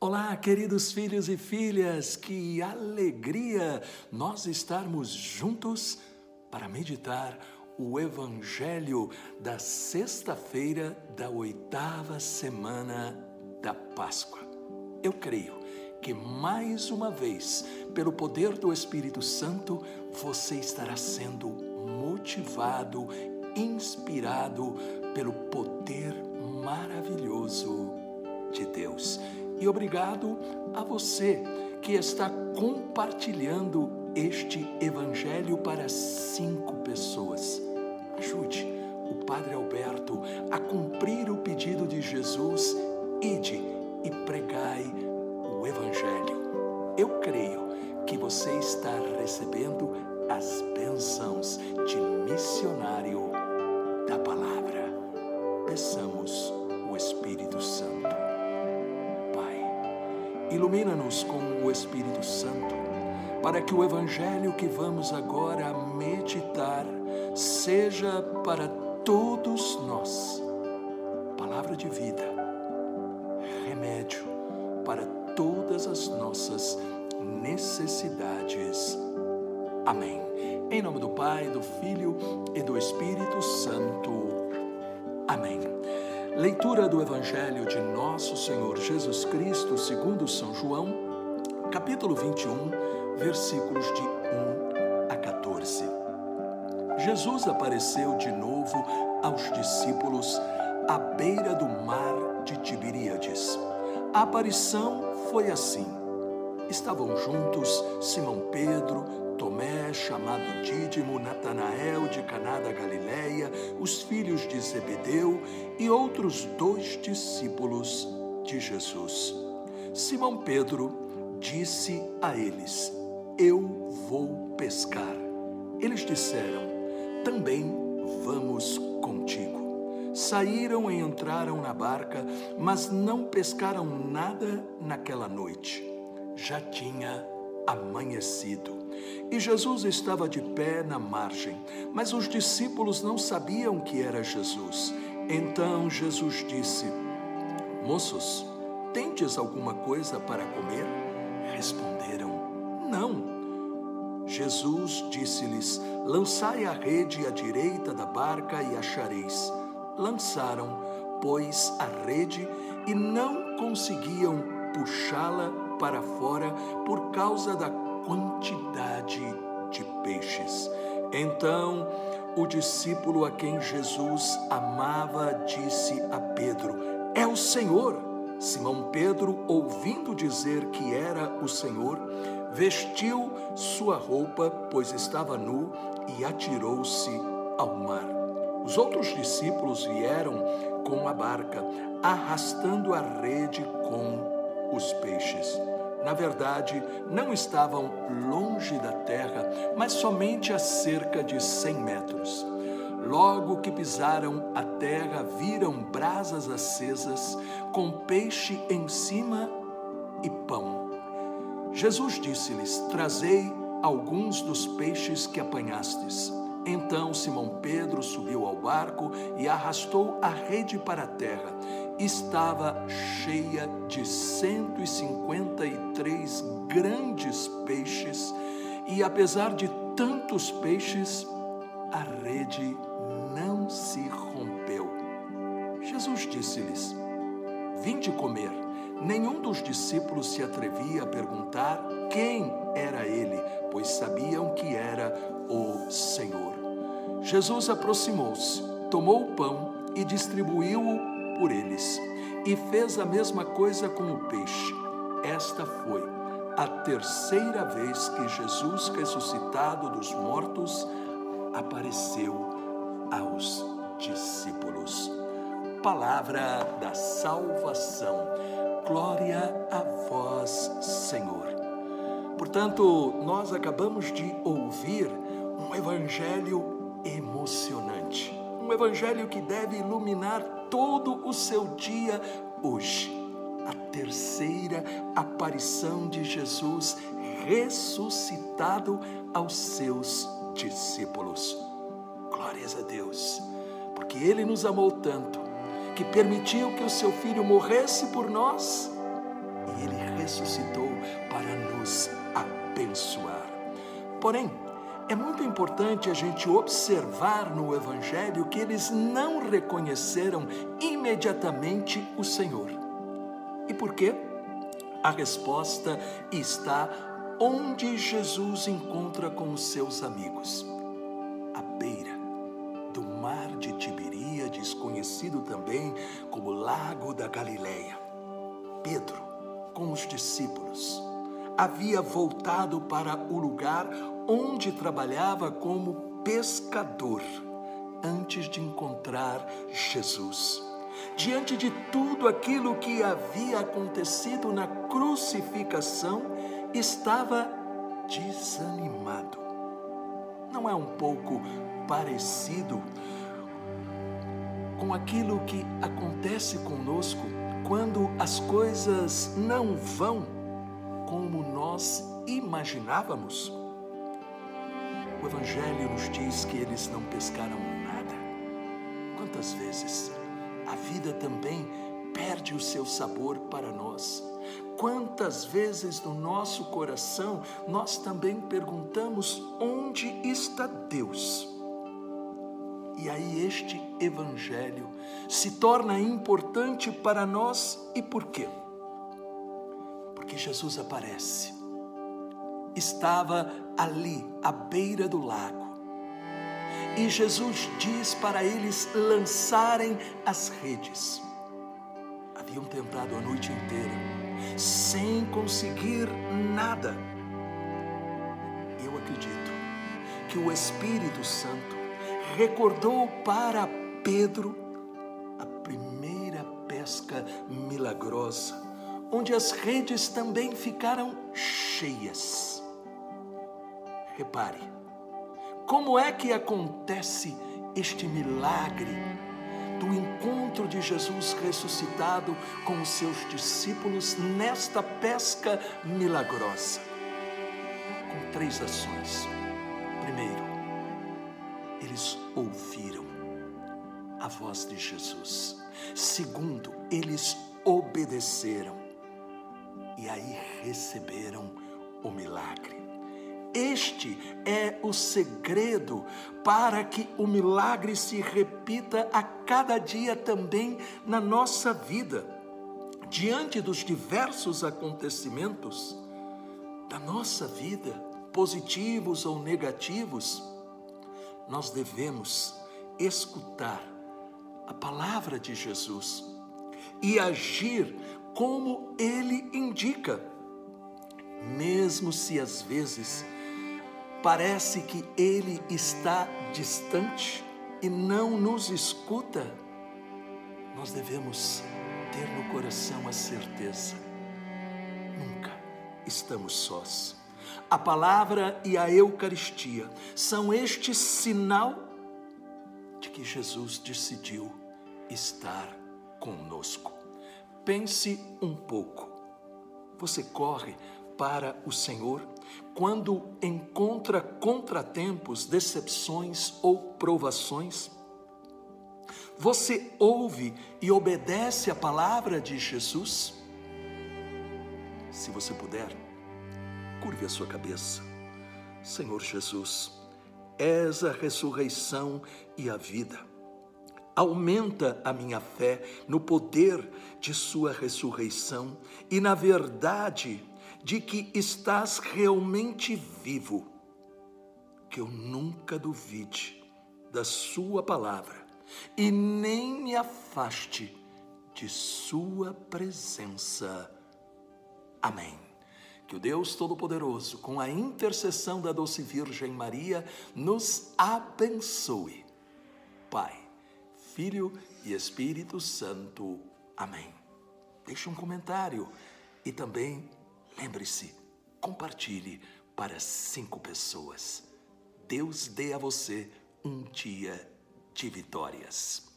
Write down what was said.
Olá, queridos filhos e filhas, que alegria nós estarmos juntos para meditar o Evangelho da sexta-feira da oitava semana da Páscoa. Eu creio que mais uma vez, pelo poder do Espírito Santo, você estará sendo motivado, inspirado pelo poder maravilhoso de Deus. E obrigado a você que está compartilhando este evangelho para cinco pessoas. Ajude o Padre Alberto a cumprir o pedido de Jesus: ide e pregai o evangelho. Eu creio que você está recebendo as bênçãos de missionário da palavra. Peçamos Ilumina-nos com o Espírito Santo, para que o Evangelho que vamos agora meditar seja para todos nós palavra de vida, remédio para todas as nossas necessidades. Amém. Em nome do Pai, do Filho e do Espírito Santo. Amém. Leitura do Evangelho de Nosso Senhor Jesus Cristo, segundo São João, capítulo 21, versículos de 1 a 14. Jesus apareceu de novo aos discípulos à beira do mar de Tiberíades. A aparição foi assim. Estavam juntos Simão Pedro, Tomé, chamado Dídimo, Natanael de Caná da Galileia, os filhos de Zebedeu e outros dois discípulos de Jesus. Simão Pedro disse a eles: Eu vou pescar. Eles disseram: Também vamos contigo. Saíram e entraram na barca, mas não pescaram nada naquela noite. Já tinha amanhecido. E Jesus estava de pé na margem, mas os discípulos não sabiam que era Jesus. Então Jesus disse: Moços, tendes alguma coisa para comer? Responderam: Não. Jesus disse-lhes: Lançai a rede à direita da barca e achareis. Lançaram, pois, a rede e não conseguiam puxá-la para fora por causa da quantidade de peixes. Então, o discípulo a quem Jesus amava disse a Pedro: É o Senhor. Simão Pedro, ouvindo dizer que era o Senhor, vestiu sua roupa, pois estava nu, e atirou-se ao mar. Os outros discípulos vieram com a barca, arrastando a rede com os peixes na verdade, não estavam longe da terra, mas somente a cerca de cem metros. Logo que pisaram a terra, viram brasas acesas, com peixe em cima e pão. Jesus disse-lhes: Trazei alguns dos peixes que apanhastes. Então Simão Pedro subiu ao barco e arrastou a rede para a terra. Estava cheia de 153 grandes peixes, e apesar de tantos peixes, a rede não se rompeu. Jesus disse-lhes: Vinde comer. Nenhum dos discípulos se atrevia a perguntar quem era ele, pois sabiam que era o Senhor. Jesus aproximou-se, tomou o pão e distribuiu-o por eles, e fez a mesma coisa com o peixe. Esta foi a terceira vez que Jesus, ressuscitado dos mortos, apareceu aos discípulos. Palavra da salvação. Glória a vós, Senhor. Portanto, nós acabamos de ouvir um evangelho emocionante. Um evangelho que deve iluminar todo o seu dia hoje. A terceira aparição de Jesus ressuscitado aos seus discípulos. Glórias a Deus, porque Ele nos amou tanto que permitiu que o seu Filho morresse por nós e ele ressuscitou para nos abençoar. Porém, é muito importante a gente observar no Evangelho que eles não reconheceram imediatamente o Senhor. E por quê? A resposta está onde Jesus encontra com os seus amigos, à beira do mar de Tiberíades, conhecido também como Lago da Galileia. Pedro, com os discípulos, havia voltado para o lugar onde trabalhava como pescador antes de encontrar Jesus. Diante de tudo aquilo que havia acontecido na crucificação, estava desanimado. Não é um pouco parecido com aquilo que acontece conosco quando as coisas não vão como nós imaginávamos? O Evangelho nos diz que eles não pescaram nada. Quantas vezes a vida também perde o seu sabor para nós? Quantas vezes no nosso coração nós também perguntamos onde está Deus? E aí este evangelho se torna importante para nós e por quê? Porque Jesus aparece. Estava ali à beira do lago. E Jesus diz para eles lançarem as redes. Haviam tentado a noite inteira, sem conseguir nada. Eu acredito que o Espírito Santo recordou para Pedro a primeira pesca milagrosa, onde as redes também ficaram cheias. Repare, como é que acontece este milagre do encontro de Jesus ressuscitado com os seus discípulos nesta pesca milagrosa? Com três ações. Primeiro, eles ouviram a voz de Jesus. Segundo, eles obedeceram e aí receberam o milagre. Este é o segredo para que o milagre se repita a cada dia também na nossa vida. Diante dos diversos acontecimentos da nossa vida, positivos ou negativos, nós devemos escutar a palavra de Jesus e agir como ele indica, mesmo se às vezes parece que ele está distante e não nos escuta, nós devemos ter no coração a certeza: nunca estamos sós. A palavra e a Eucaristia são este sinal de que Jesus decidiu estar conosco. Pense um pouco. Você corre para o Senhor quando encontra contratempos, decepções ou provações? Você ouve e obedece a palavra de Jesus? Se você puder, Curve a sua cabeça. Senhor Jesus, és a ressurreição e a vida. Aumenta a minha fé no poder de Sua ressurreição e na verdade de que estás realmente vivo. Que eu nunca duvide da Sua palavra e nem me afaste de Sua presença. Amém. Que o Deus Todo-Poderoso, com a intercessão da doce Virgem Maria, nos abençoe. Pai, Filho e Espírito Santo. Amém. Deixe um comentário e também lembre-se, compartilhe para cinco pessoas. Deus dê a você um dia de vitórias.